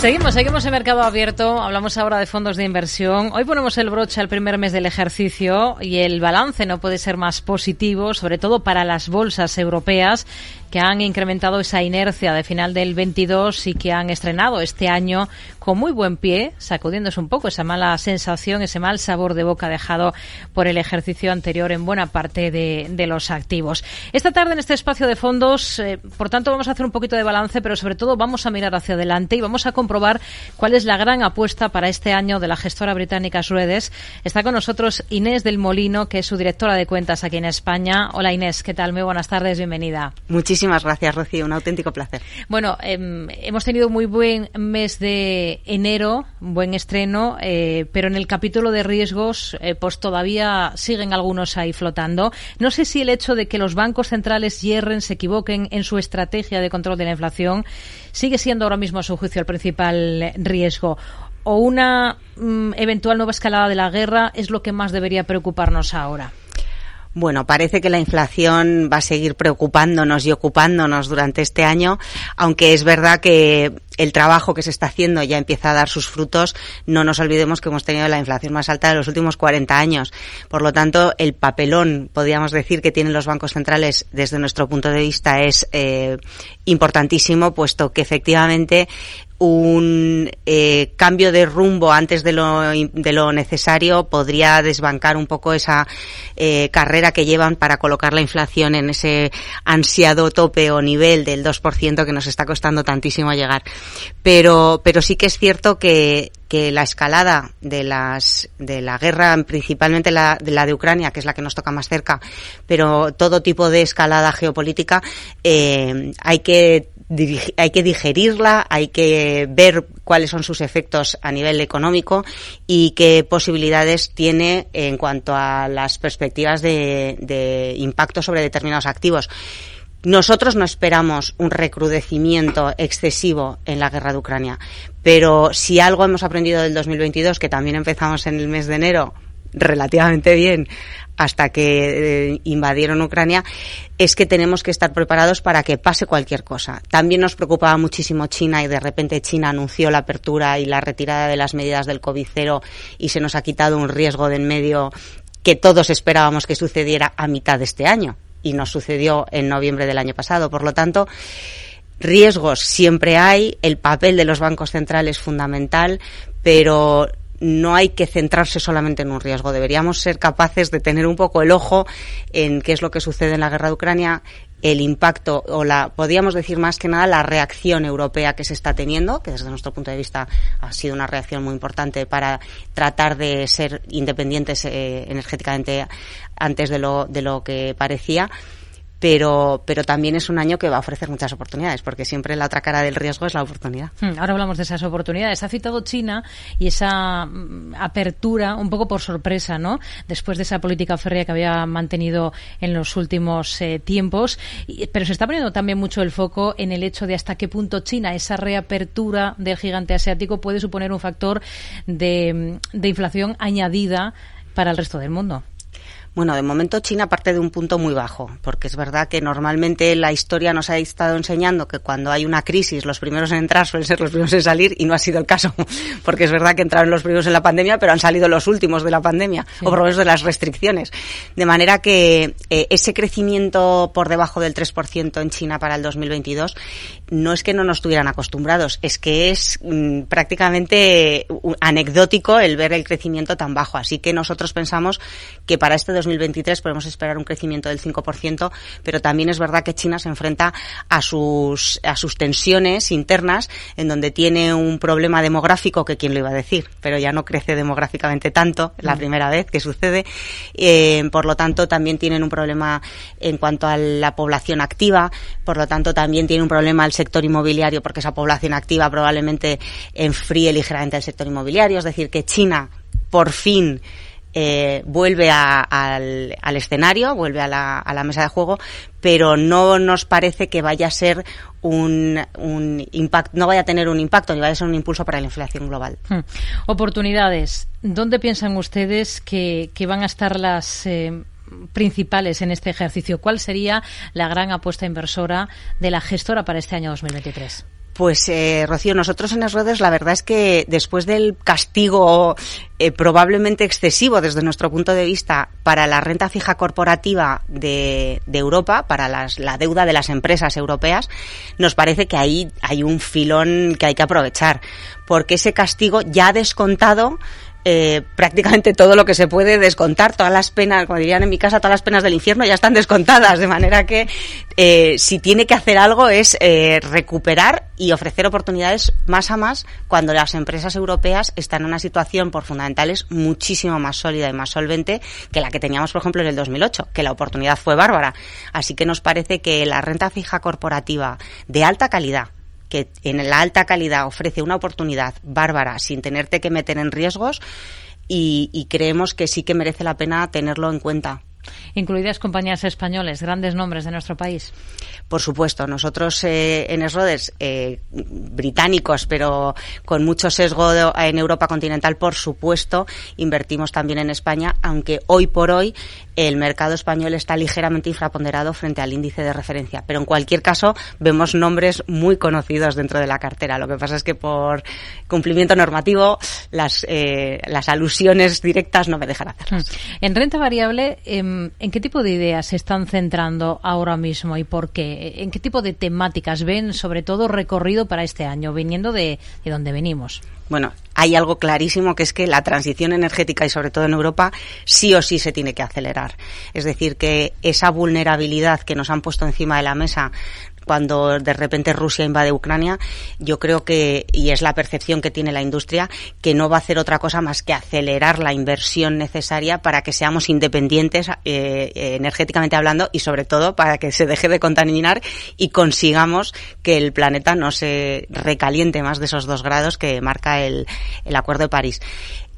Seguimos, seguimos en mercado abierto. Hablamos ahora de fondos de inversión. Hoy ponemos el broche al primer mes del ejercicio y el balance no puede ser más positivo, sobre todo para las bolsas europeas que han incrementado esa inercia de final del 22 y que han estrenado este año con muy buen pie, sacudiéndose un poco esa mala sensación, ese mal sabor de boca dejado por el ejercicio anterior en buena parte de, los activos. Esta tarde en este espacio de fondos, eh, por tanto, vamos a hacer un poquito de balance, pero sobre todo vamos a mirar hacia adelante y vamos a comprobar cuál es la gran apuesta para este año de la gestora británica Suedes. Está con nosotros Inés del Molino, que es su directora de cuentas aquí en España. Hola Inés, ¿qué tal? Muy buenas tardes, bienvenida. Gracias, Rocío, un auténtico placer. Bueno, eh, hemos tenido muy buen mes de enero, buen estreno, eh, pero en el capítulo de riesgos, eh, pues todavía siguen algunos ahí flotando. No sé si el hecho de que los bancos centrales hierren, se equivoquen en su estrategia de control de la inflación, sigue siendo ahora mismo a su juicio el principal riesgo o una mm, eventual nueva escalada de la guerra es lo que más debería preocuparnos ahora. Bueno, parece que la inflación va a seguir preocupándonos y ocupándonos durante este año, aunque es verdad que el trabajo que se está haciendo ya empieza a dar sus frutos. No nos olvidemos que hemos tenido la inflación más alta de los últimos 40 años. Por lo tanto, el papelón, podríamos decir, que tienen los bancos centrales desde nuestro punto de vista es eh, importantísimo, puesto que efectivamente un eh, cambio de rumbo antes de lo, de lo necesario podría desbancar un poco esa eh, carrera que llevan para colocar la inflación en ese ansiado tope o nivel del 2% que nos está costando tantísimo llegar. Pero, pero sí que es cierto que, que la escalada de las de la guerra, principalmente la de, la de Ucrania, que es la que nos toca más cerca, pero todo tipo de escalada geopolítica, eh, hay que hay que digerirla, hay que ver cuáles son sus efectos a nivel económico y qué posibilidades tiene en cuanto a las perspectivas de, de impacto sobre determinados activos. Nosotros no esperamos un recrudecimiento excesivo en la guerra de Ucrania, pero si algo hemos aprendido del 2022, que también empezamos en el mes de enero relativamente bien hasta que eh, invadieron Ucrania, es que tenemos que estar preparados para que pase cualquier cosa. También nos preocupaba muchísimo China y de repente China anunció la apertura y la retirada de las medidas del COVID cero y se nos ha quitado un riesgo de en medio que todos esperábamos que sucediera a mitad de este año y nos sucedió en noviembre del año pasado. Por lo tanto, riesgos siempre hay, el papel de los bancos centrales es fundamental, pero no hay que centrarse solamente en un riesgo. Deberíamos ser capaces de tener un poco el ojo en qué es lo que sucede en la guerra de Ucrania, el impacto o la, podríamos decir más que nada, la reacción europea que se está teniendo, que desde nuestro punto de vista ha sido una reacción muy importante para tratar de ser independientes eh, energéticamente antes de lo, de lo que parecía pero, pero también es un año que va a ofrecer muchas oportunidades, porque siempre la otra cara del riesgo es la oportunidad. Hmm, ahora hablamos de esas oportunidades. Ha citado China y esa mm, apertura un poco por sorpresa, ¿no? Después de esa política férrea que había mantenido en los últimos eh, tiempos. pero se está poniendo también mucho el foco en el hecho de hasta qué punto China, esa reapertura del gigante asiático, puede suponer un factor de, mm, de inflación añadida para el resto del mundo. Bueno, de momento China parte de un punto muy bajo, porque es verdad que normalmente la historia nos ha estado enseñando que cuando hay una crisis los primeros en entrar suelen ser los primeros en salir y no ha sido el caso, porque es verdad que entraron los primeros en la pandemia, pero han salido los últimos de la pandemia, o por lo menos de las restricciones. De manera que eh, ese crecimiento por debajo del 3% en China para el 2022 no es que no nos estuvieran acostumbrados, es que es mm, prácticamente anecdótico el ver el crecimiento tan bajo. Así que nosotros pensamos que para este 2023 podemos esperar un crecimiento del 5%, pero también es verdad que China se enfrenta a sus, a sus tensiones internas, en donde tiene un problema demográfico, que quién lo iba a decir, pero ya no crece demográficamente tanto, la mm. primera vez que sucede. Eh, por lo tanto, también tienen un problema en cuanto a la población activa, por lo tanto, también tiene un problema el sector inmobiliario, porque esa población activa probablemente enfríe ligeramente el sector inmobiliario, es decir, que China por fin eh, vuelve al, escenario, vuelve a la, a la, mesa de juego, pero no nos parece que vaya a ser un, un impacto, no vaya a tener un impacto ni vaya a ser un impulso para la inflación global. Hmm. Oportunidades. ¿Dónde piensan ustedes que, que van a estar las eh, principales en este ejercicio? ¿Cuál sería la gran apuesta inversora de la gestora para este año 2023? Pues, eh, Rocío, nosotros en Esrodes la verdad es que después del castigo eh, probablemente excesivo desde nuestro punto de vista para la renta fija corporativa de, Europa, para la deuda de las empresas europeas, nos parece que ahí hay un filón que hay que aprovechar, porque ese castigo ya ha descontado eh, prácticamente todo lo que se puede descontar, todas las penas, como dirían en mi casa, todas las penas del infierno ya están descontadas, de manera que eh, si tiene que hacer algo es eh, recuperar y ofrecer oportunidades más a más cuando las empresas europeas están en una situación por fundamentales muchísimo más sólida y más solvente que la que teníamos, por ejemplo, en el 2008, que la oportunidad fue bárbara. Así que nos parece que la renta fija corporativa de alta calidad, que en la alta calidad ofrece una oportunidad bárbara sin tenerte que meter en riesgos y, creemos que sí que merece la pena tenerlo en cuenta incluidas compañías españoles, grandes nombres de nuestro país. Por supuesto, nosotros eh, en Esrodes, eh, británicos, pero con mucho sesgo en Europa continental, por supuesto, invertimos también en España, aunque hoy por hoy el mercado español está ligeramente infraponderado frente al índice de referencia. Pero en cualquier caso, vemos nombres muy conocidos dentro de la cartera. Lo que pasa es que por cumplimiento normativo, las, eh, las alusiones directas no me dejan hacerlas. En renta variable, em, ¿en qué tipo de ideas se están centrando ahora mismo y por qué? ¿En qué tipo de temáticas ven, sobre todo, recorrido para este año, viniendo de, de donde venimos? Bueno, hay algo clarísimo que es que la transición energética y sobre todo en Europa sí o sí se tiene que acelerar. Es decir, que esa vulnerabilidad que nos han puesto encima de la mesa cuando de repente Rusia invade Ucrania, yo creo que, y es la percepción que tiene la industria, que no va a hacer otra cosa más que acelerar la inversión necesaria para que seamos independientes eh, energéticamente hablando y sobre todo para que se deje de contaminar y consigamos que el planeta no se recaliente más de esos dos grados que marca el, el Acuerdo de París.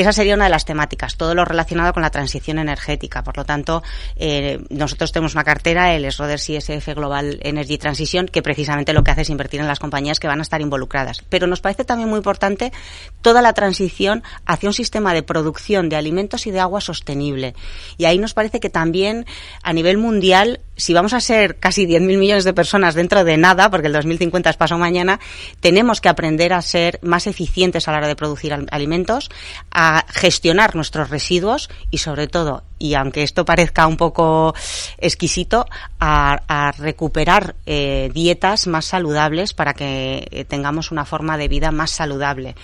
Esa sería una de las temáticas, todo lo relacionado con la transición energética. Por lo tanto, eh, nosotros tenemos una cartera, el SRODER CSF Global Energy Transition, que precisamente lo que hace es invertir en las compañías que van a estar involucradas. Pero nos parece también muy importante toda la transición hacia un sistema de producción de alimentos y de agua sostenible. Y ahí nos parece que también a nivel mundial si vamos a ser casi 10.000 millones de personas dentro de nada, porque el 2050 es paso mañana, tenemos que aprender a ser más eficientes a la hora de producir alimentos, gestionar nuestros residuos y sobre todo, y aunque esto parezca un poco exquisito, a, recuperar eh, dietas más saludables para que eh, tengamos una forma de vida más saludable.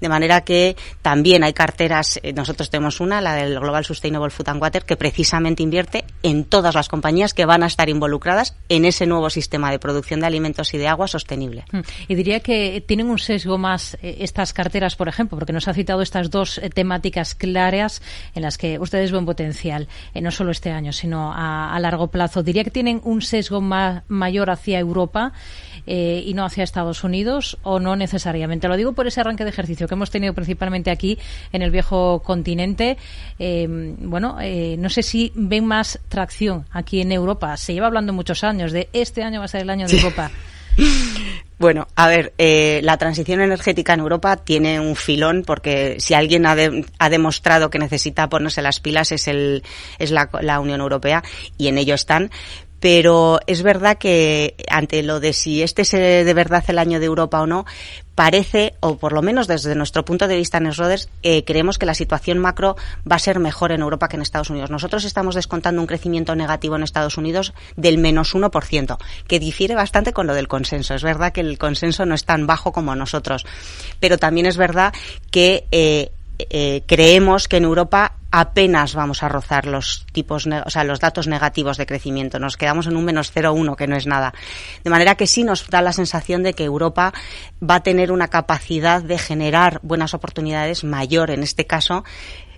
De manera que también hay carteras, eh, nosotros tenemos una, la del Global Sustainable Food and Water, que precisamente invierte en todas las compañías que van a estar involucradas en ese nuevo sistema de producción de alimentos y de agua sostenible. Mm. Y diría que tienen un sesgo más estas carteras, por ejemplo, porque nos ha citado estas dos temáticas claras en las que ustedes ven potencial, no solo este año, sino a, largo plazo. Diría que tienen un sesgo mayor hacia Europa eh, y no hacia Estados Unidos o no necesariamente. Lo digo por ese arranque de ejercicio que hemos tenido principalmente aquí en el viejo continente. Eh, bueno, eh, no sé si ven más tracción aquí en Europa. Se lleva hablando muchos años de este año va a ser el año de Europa. Bueno, a ver, la transición energética en Europa tiene un filón porque si alguien ha, ha demostrado que necesita ponerse las pilas es, el, es la, la, Unión Europea y en ello están. Pero es verdad que ante lo de si este es de verdad el año de Europa o no, parece, o por lo menos desde nuestro punto de vista en Esroders, eh, creemos que la situación macro va a ser mejor en Europa que en Estados Unidos. Nosotros estamos descontando un crecimiento negativo en Estados Unidos del menos 1%, que difiere bastante con lo del consenso. Es verdad que el consenso no es tan bajo como nosotros, pero también es verdad que eh, eh, creemos que en Europa apenas vamos a rozar los tipos, o sea, los datos negativos de crecimiento. Nos quedamos en un menos 0,1, que no es nada. De manera que sí nos da la sensación de que Europa va a tener una capacidad de generar buenas oportunidades mayor, en este caso,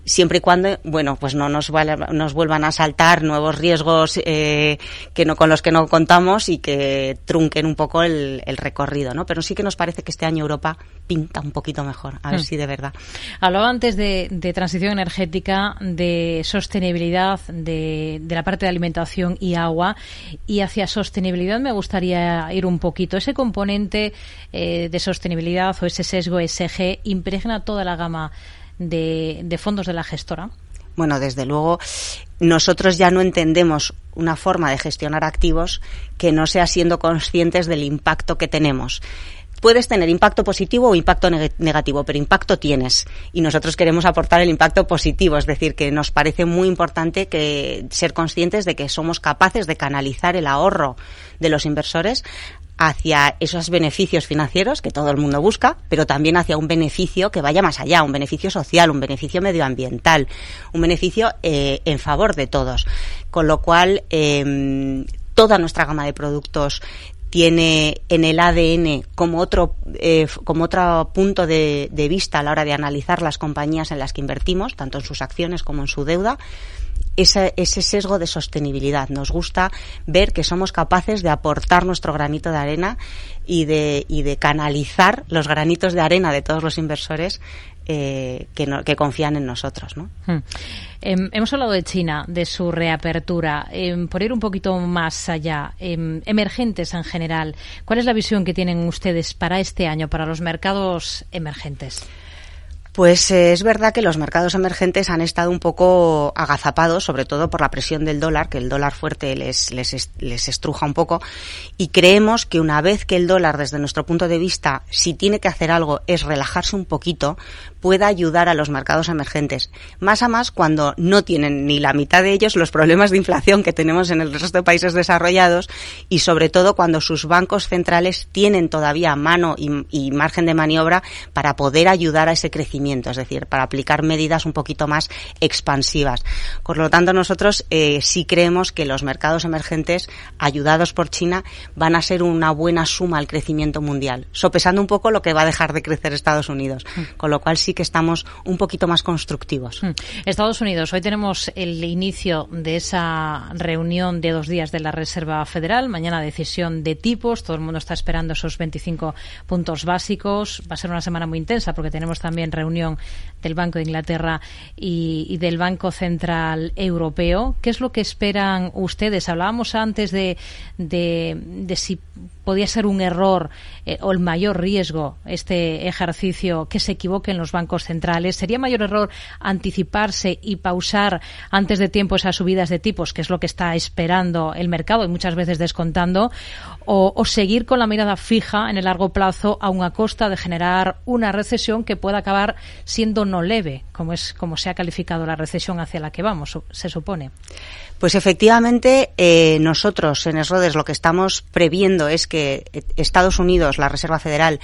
siempre y cuando, bueno, pues no nos, nos vuelvan a saltar nuevos riesgos eh, que no, con los que no contamos y que trunquen un poco el, recorrido, ¿no? Pero sí que nos parece que este año Europa pinta un poquito mejor, a ver hmm. si de verdad. Hablaba antes de, transición energética, de sostenibilidad, de, de, la parte de alimentación y agua, y hacia sostenibilidad me gustaría ir un poquito. Ese componente eh, de sostenibilidad o ese sesgo SG impregna toda la gama de, fondos de la gestora? Bueno, desde luego, nosotros ya no entendemos una forma de gestionar activos que no sea siendo conscientes del impacto que tenemos puedes tener impacto positivo o impacto negativo, pero impacto tienes. Y nosotros queremos aportar el impacto positivo, es decir, que nos parece muy importante que ser conscientes de que somos capaces de canalizar el ahorro de los inversores hacia esos beneficios financieros que todo el mundo busca, pero también hacia un beneficio que vaya más allá, un beneficio social, un beneficio medioambiental, un beneficio eh, en favor de todos. Con lo cual, em, toda nuestra gama de productos tiene en el ADN como otro, eh, como otro punto de, vista a la hora de analizar las compañías en las que invertimos, tanto en sus acciones como en su deuda, ese, ese, sesgo de sostenibilidad. Nos gusta ver que somos capaces de aportar nuestro granito de arena y de, y de canalizar los granitos de arena de todos los inversores eh, que, que, confían en nosotros. ¿no? Hmm. Em, hemos hablado de China, de su reapertura. Em, por ir un poquito más allá, em, emergentes en general, ¿cuál es la visión que tienen ustedes para este año, para los mercados emergentes? Pues eh, es verdad que los mercados emergentes han estado un poco agazapados, sobre todo por la presión del dólar, que el dólar fuerte les, les, les estruja un poco, y creemos que una vez que el dólar, desde nuestro punto de vista, si tiene que hacer algo, es relajarse un poquito, pueda ayudar a los mercados emergentes. Más a más cuando no tienen ni la mitad de ellos los problemas de inflación que tenemos en el resto de países desarrollados y sobre todo cuando sus bancos centrales tienen todavía mano y, margen de maniobra para poder ayudar a ese crecimiento, es decir, para aplicar medidas un poquito más expansivas. Por lo tanto, nosotros eh, sí creemos que los mercados emergentes, ayudados por China, van a ser una buena suma al crecimiento mundial, sopesando un poco lo que va a dejar de crecer Estados Unidos. Mm. Con lo cual sí que estamos un poquito más constructivos. Hmm. Estados Unidos, hoy tenemos el inicio de esa reunión de dos días de la Reserva Federal, mañana decisión de tipos, todo el mundo está esperando esos 25 puntos básicos, va a ser una semana muy intensa porque tenemos también reunión del Banco de Inglaterra y, del Banco Central Europeo. ¿Qué es lo que esperan ustedes? Hablábamos antes de, de, de si podía ser un error eh, o el mayor riesgo este ejercicio que se equivoquen los bancos centrales? ¿Sería mayor error anticiparse y pausar antes de tiempo esas subidas de tipos, que es lo que está esperando el mercado y muchas veces descontando? O, seguir con la mirada fija en el largo plazo a una costa de generar una recesión que pueda acabar siendo no leve, como es como se ha calificado la recesión hacia la que vamos, se supone? Pues efectivamente, eh, nosotros en Esrodes lo que estamos previendo es que Estados Unidos, la Reserva Federal,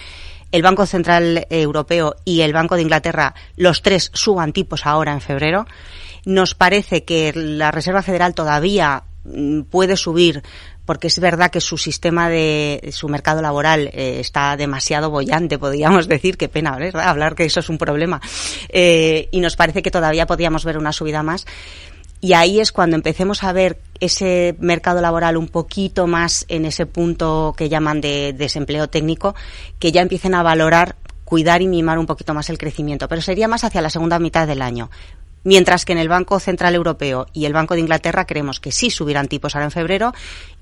el Banco Central Europeo y el Banco de Inglaterra, los tres suban tipos ahora en febrero. Nos parece que la Reserva Federal todavía mm, puede subir porque es verdad que su sistema de su mercado laboral eh, está demasiado bollante, podríamos decir, qué pena hablar que eso es un problema, eh, y nos parece que todavía podríamos ver una subida más. Y ahí es cuando empecemos a ver ese mercado laboral un poquito más en ese punto que llaman de desempleo técnico, que ya empiecen a valorar cuidar y mimar un poquito más el crecimiento, pero sería más hacia la segunda mitad del año. Mientras que en el Banco Central Europeo y el Banco de Inglaterra creemos que sí subirán tipos ahora en febrero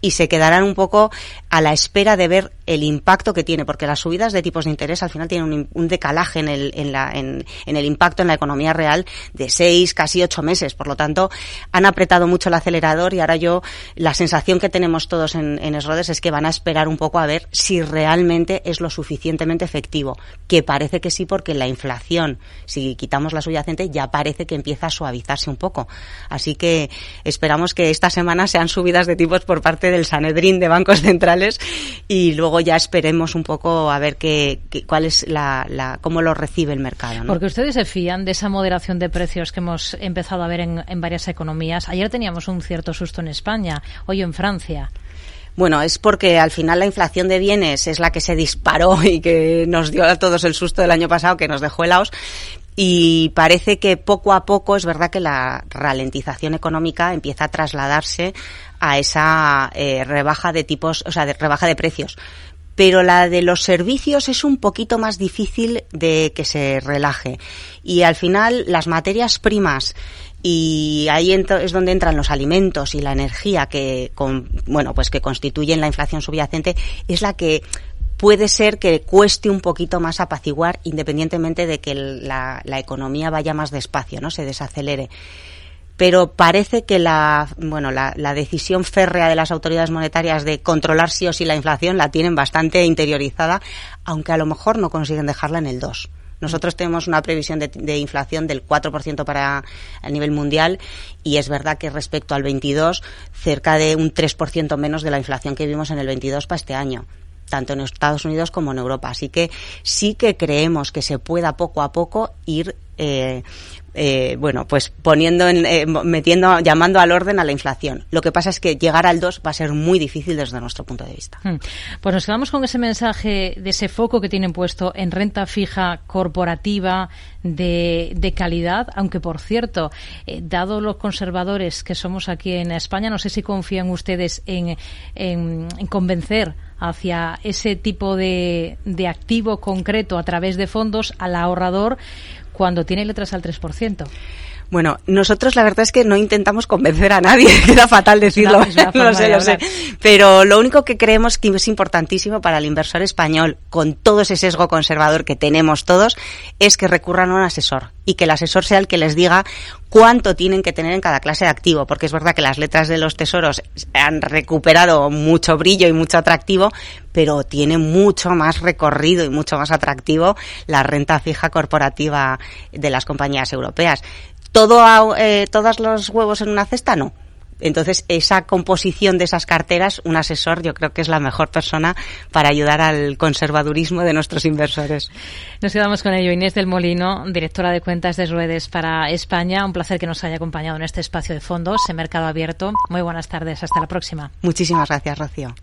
y se quedarán un poco a la espera de ver el impacto que tiene, porque las subidas de tipos de interés al final tienen un, decalaje en el, en, la, en, el impacto en la economía real de seis, casi ocho meses. Por lo tanto, han apretado mucho el acelerador y ahora yo, la sensación que tenemos todos en, en Esrodes es que van a esperar un poco a ver si realmente es lo suficientemente efectivo, que parece que sí, porque la inflación, si quitamos la subyacente, ya parece que empieza a suavizarse un poco. Así que esperamos que esta semana sean subidas de tipos por parte del Sanedrín de bancos centrales y luego ya esperemos un poco a ver qué, cuál es la, cómo lo recibe el mercado. Porque ustedes se fían de esa moderación de precios que hemos empezado a ver en, en varias economías. Ayer teníamos un cierto susto en España, hoy en Francia. Bueno, es porque al final la inflación de bienes es la que se disparó y que nos dio a todos el susto del año pasado, que nos dejó helados, y parece que poco a poco es verdad que la ralentización económica empieza a trasladarse a esa eh, rebaja de tipos, o sea, de rebaja de precios. Pero la de los servicios es un poquito más difícil de que se relaje. Y al final las materias primas y ahí es donde entran los alimentos y la energía que bueno pues que constituyen la inflación subyacente es la que puede ser que cueste un poquito más apaciguar independientemente de que la, economía vaya más despacio, ¿no? Se desacelere. pero parece que la, bueno, la, la decisión férrea de las autoridades monetarias de controlar sí o sí la inflación la tienen bastante interiorizada, aunque a lo mejor no consiguen dejarla en el 2. Nosotros tenemos una previsión de, inflación del 4% para a nivel mundial y es verdad que respecto al 22 cerca de un 3% menos de la inflación que vimos en el 22 para este año tanto en Estados Unidos como en Europa. Así que sí que creemos que se pueda poco a poco ir eh, eh, bueno, pues poniendo, en, eh, metiendo, llamando al orden a la inflación. Lo que pasa es que llegar al 2 va a ser muy difícil desde nuestro punto de vista. Hmm. Pues nos quedamos con ese mensaje de ese foco que tienen puesto en renta fija corporativa de, de calidad, aunque por cierto, eh, dado los conservadores que somos aquí en España, no sé si confían ustedes en, en, en convencer hacia ese tipo de, de activo concreto a través de fondos al ahorrador cuando tiene letras al 3%. Bueno, nosotros la verdad es que no intentamos convencer a nadie, queda fatal decirlo, no, sé, lo sé. Pero lo único que creemos que es importantísimo para el inversor español, con todo ese sesgo conservador que tenemos todos, es que recurran a un asesor y que el asesor sea el que les diga cuánto tienen que tener en cada clase de activo, porque es verdad que las letras de los tesoros han recuperado mucho brillo y mucho atractivo, pero tiene mucho más recorrido y mucho más atractivo la renta fija corporativa de las compañías europeas todo eh, todos los huevos en una cesta no. Entonces, esa composición de esas carteras, un asesor yo creo que es la mejor persona para ayudar al conservadurismo de nuestros inversores. Nos quedamos con ello. Inés del Molino, directora de cuentas de Ruedes para España. Un placer que nos haya acompañado en este espacio de fondos en Mercado Abierto. Muy buenas tardes. Hasta la próxima. Muchísimas gracias, Rocío.